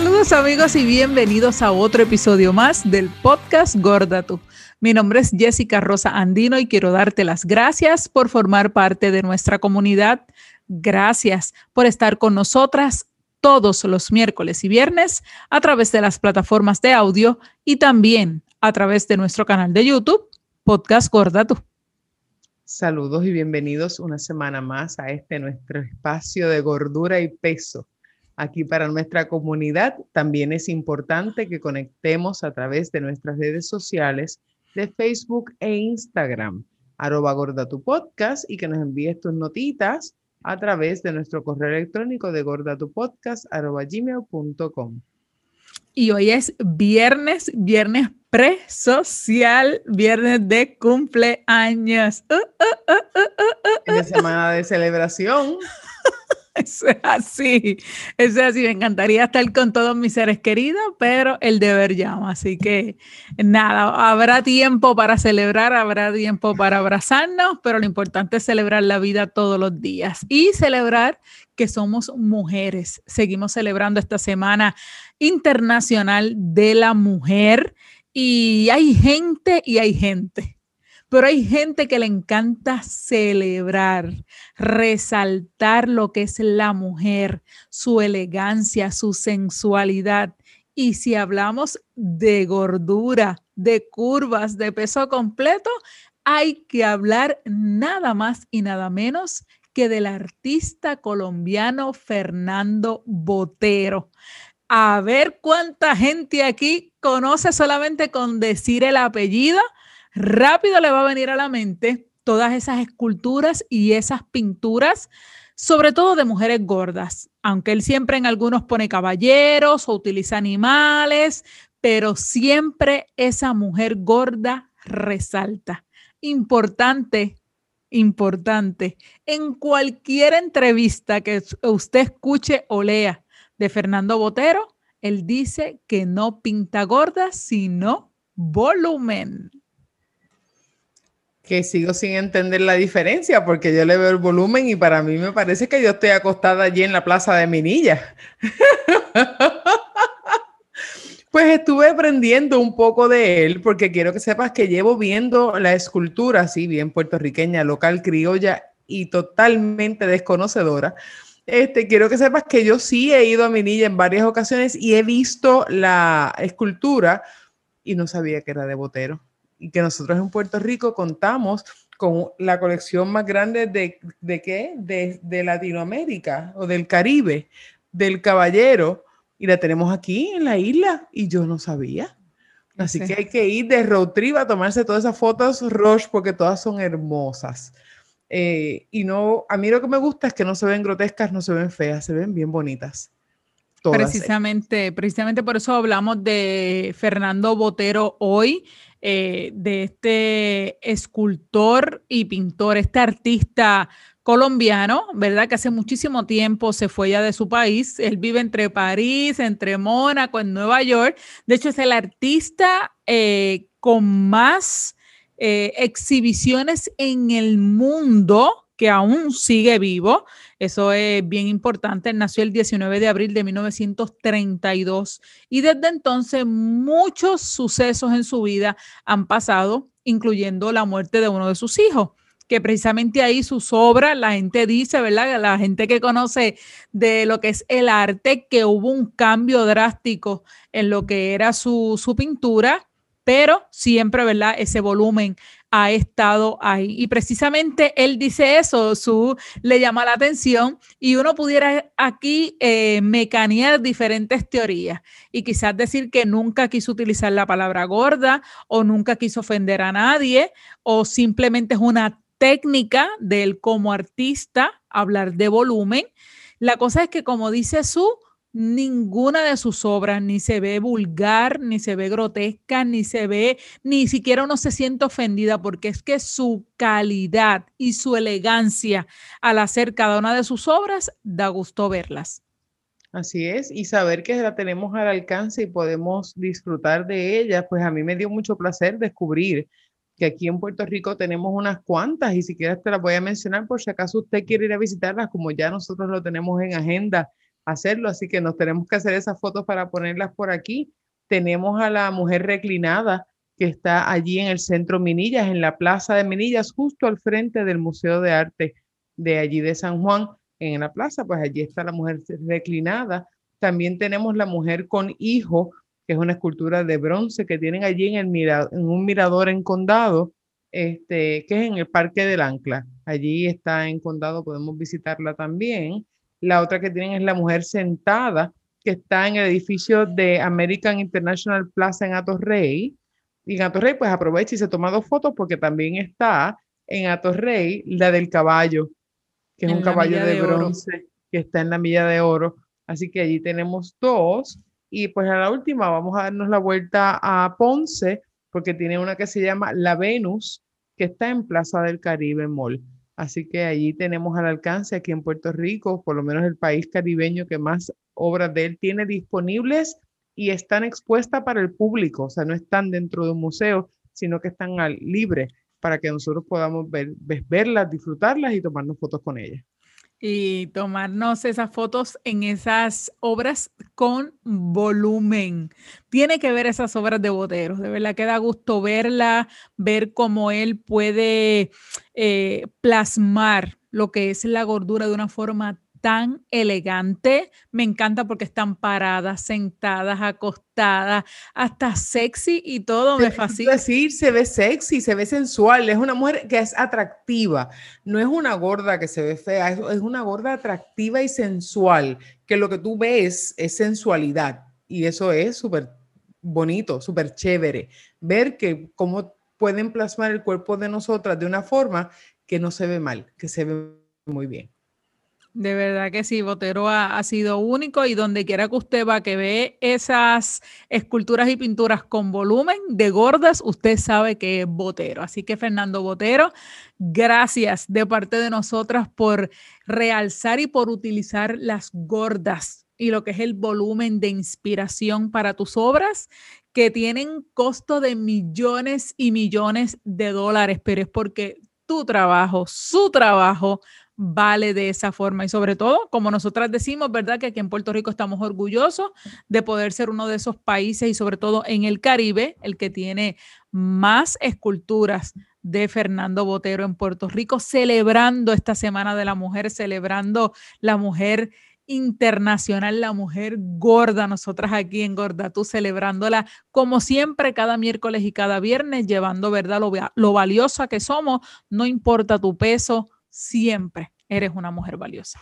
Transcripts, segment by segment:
Saludos amigos y bienvenidos a otro episodio más del podcast Gorda Tú. Mi nombre es Jessica Rosa Andino y quiero darte las gracias por formar parte de nuestra comunidad. Gracias por estar con nosotras todos los miércoles y viernes a través de las plataformas de audio y también a través de nuestro canal de YouTube, Podcast Gorda. Saludos y bienvenidos una semana más a este nuestro espacio de gordura y peso aquí para nuestra comunidad. También es importante que conectemos a través de nuestras redes sociales de Facebook e Instagram, arroba gorda tu podcast y que nos envíes tus notitas a través de nuestro correo electrónico de gordatupodcast arroba gmail.com. Y hoy es viernes, viernes pre-social, viernes de cumpleaños. Uh, uh semana de celebración. Eso es así, eso es así. Me encantaría estar con todos mis seres queridos, pero el deber llama. Así que nada, habrá tiempo para celebrar, habrá tiempo para abrazarnos, pero lo importante es celebrar la vida todos los días y celebrar que somos mujeres. Seguimos celebrando esta Semana Internacional de la Mujer y hay gente y hay gente pero hay gente que le encanta celebrar, resaltar lo que es la mujer, su elegancia, su sensualidad. Y si hablamos de gordura, de curvas, de peso completo, hay que hablar nada más y nada menos que del artista colombiano Fernando Botero. A ver cuánta gente aquí conoce solamente con decir el apellido rápido le va a venir a la mente todas esas esculturas y esas pinturas, sobre todo de mujeres gordas, aunque él siempre en algunos pone caballeros o utiliza animales, pero siempre esa mujer gorda resalta. Importante, importante. En cualquier entrevista que usted escuche o lea de Fernando Botero, él dice que no pinta gorda, sino volumen que sigo sin entender la diferencia porque yo le veo el volumen y para mí me parece que yo estoy acostada allí en la plaza de Minilla. pues estuve aprendiendo un poco de él porque quiero que sepas que llevo viendo la escultura así bien puertorriqueña, local, criolla y totalmente desconocedora. Este, quiero que sepas que yo sí he ido a Minilla en varias ocasiones y he visto la escultura y no sabía que era de Botero y que nosotros en Puerto Rico contamos con la colección más grande de, de qué? De, de, Latinoamérica o del Caribe, del caballero, y la tenemos aquí en la isla y yo no sabía. Así que hay que ir de road trip a tomarse todas esas fotos Roche porque todas son hermosas. Eh, y no, a mí lo que me gusta es que no se ven grotescas, no se ven feas, se ven bien bonitas. Precisamente, precisamente por eso hablamos de Fernando Botero hoy eh, de este escultor y pintor, este artista colombiano, ¿verdad? Que hace muchísimo tiempo se fue ya de su país. Él vive entre París, entre Mónaco, en Nueva York. De hecho, es el artista eh, con más eh, exhibiciones en el mundo que aún sigue vivo. Eso es bien importante. Nació el 19 de abril de 1932 y desde entonces muchos sucesos en su vida han pasado, incluyendo la muerte de uno de sus hijos que precisamente ahí sus obras, la gente dice, ¿verdad? La gente que conoce de lo que es el arte, que hubo un cambio drástico en lo que era su, su pintura, pero siempre, ¿verdad? Ese volumen ha estado ahí. Y precisamente él dice eso, su, le llama la atención y uno pudiera aquí eh, mecanear diferentes teorías y quizás decir que nunca quiso utilizar la palabra gorda o nunca quiso ofender a nadie o simplemente es una técnica de él como artista hablar de volumen. La cosa es que como dice su, ninguna de sus obras ni se ve vulgar, ni se ve grotesca, ni se ve, ni siquiera uno se siente ofendida porque es que su calidad y su elegancia al hacer cada una de sus obras da gusto verlas. Así es, y saber que la tenemos al alcance y podemos disfrutar de ella, pues a mí me dio mucho placer descubrir que aquí en Puerto Rico tenemos unas cuantas y si quieres te las voy a mencionar por si acaso usted quiere ir a visitarlas, como ya nosotros lo tenemos en agenda hacerlo, así que nos tenemos que hacer esas fotos para ponerlas por aquí. Tenemos a la mujer reclinada que está allí en el centro Minillas, en la plaza de Minillas, justo al frente del Museo de Arte de allí de San Juan, en la plaza, pues allí está la mujer reclinada. También tenemos la mujer con hijo, que es una escultura de bronce que tienen allí en, el en un mirador en Condado, este, que es en el Parque del Ancla. Allí está en Condado, podemos visitarla también. La otra que tienen es la mujer sentada, que está en el edificio de American International Plaza en Atorrey. Y en Atorrey, pues aprovecha y se toma dos fotos porque también está en Atorrey la del caballo, que es un caballo de, bronce que está en la milla de oro. Así que allí tenemos dos. Y pues a la última vamos a darnos la vuelta a Ponce, porque tiene una que se llama La Venus, que está en Plaza del Caribe Mall. Así que allí tenemos al alcance aquí en Puerto Rico, por lo menos el país caribeño que más obras de él tiene disponibles y están expuestas para el público, o sea, no están dentro de un museo, sino que están al libre para que nosotros podamos ver, verlas, disfrutarlas y tomarnos fotos con ellas y tomarnos esas fotos en esas obras con volumen. Tiene que ver esas obras de Botero, de verdad que da gusto verla, ver cómo él puede eh, plasmar lo que es la gordura de una forma tan elegante. Me encanta porque están paradas, sentadas, acostadas, hasta sexy y todo. Me fascina. decir, se ve sexy, se ve sensual. Es una mujer que es atractiva. No es una gorda que se ve fea, es, una gorda atractiva y sensual, que lo que tú ves es sensualidad. Y eso es súper bonito, súper chévere. Ver que cómo pueden plasmar el cuerpo de nosotras de una forma que no se ve mal, que se ve muy bien. De verdad que sí, Botero ha, sido único y donde quiera que usted va, que ve esas esculturas y pinturas con volumen de gordas, usted sabe que es Botero. Así que Fernando Botero, gracias de parte de nosotras por realzar y por utilizar las gordas y lo que es el volumen de inspiración para tus obras que tienen costo de millones y millones de dólares, pero es porque tu trabajo, su trabajo, vale de esa forma. Y sobre todo, como nosotras decimos, ¿verdad? Que aquí en Puerto Rico estamos orgullosos de poder ser uno de esos países y sobre todo en el Caribe, el que tiene más esculturas de Fernando Botero en Puerto Rico, celebrando esta Semana de la Mujer, celebrando la mujer internacional, la mujer gorda, nosotras aquí en Gorda, tú celebrándola como siempre cada miércoles y cada viernes, llevando, ¿verdad? Lo, lo valiosa que somos, no importa tu peso, siempre eres una mujer valiosa.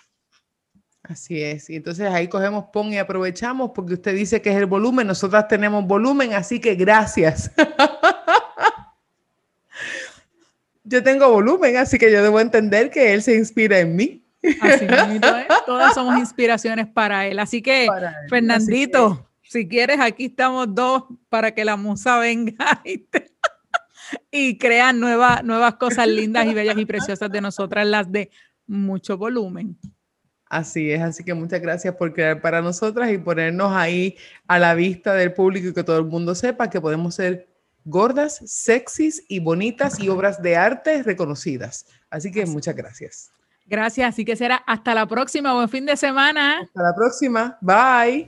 Así es. Y entonces ahí cogemos pon y aprovechamos porque usted dice que es el volumen, nosotras tenemos volumen, así que gracias. yo tengo volumen, así que yo debo entender que él se inspira en mí. Así Todas somos inspiraciones para él. Así que, Fernandito, si quieres, aquí estamos dos para que la musa venga y te y crean nuevas, nuevas cosas lindas y bellas y preciosas de nosotras, las de mucho volumen. Así es, así que muchas gracias por crear para nosotras y ponernos ahí a la vista del público y que todo el mundo sepa que podemos ser gordas, sexys y bonitas y obras de arte reconocidas. Así que muchas gracias. Gracias, así que será hasta la próxima, buen fin de semana. Hasta la próxima, bye.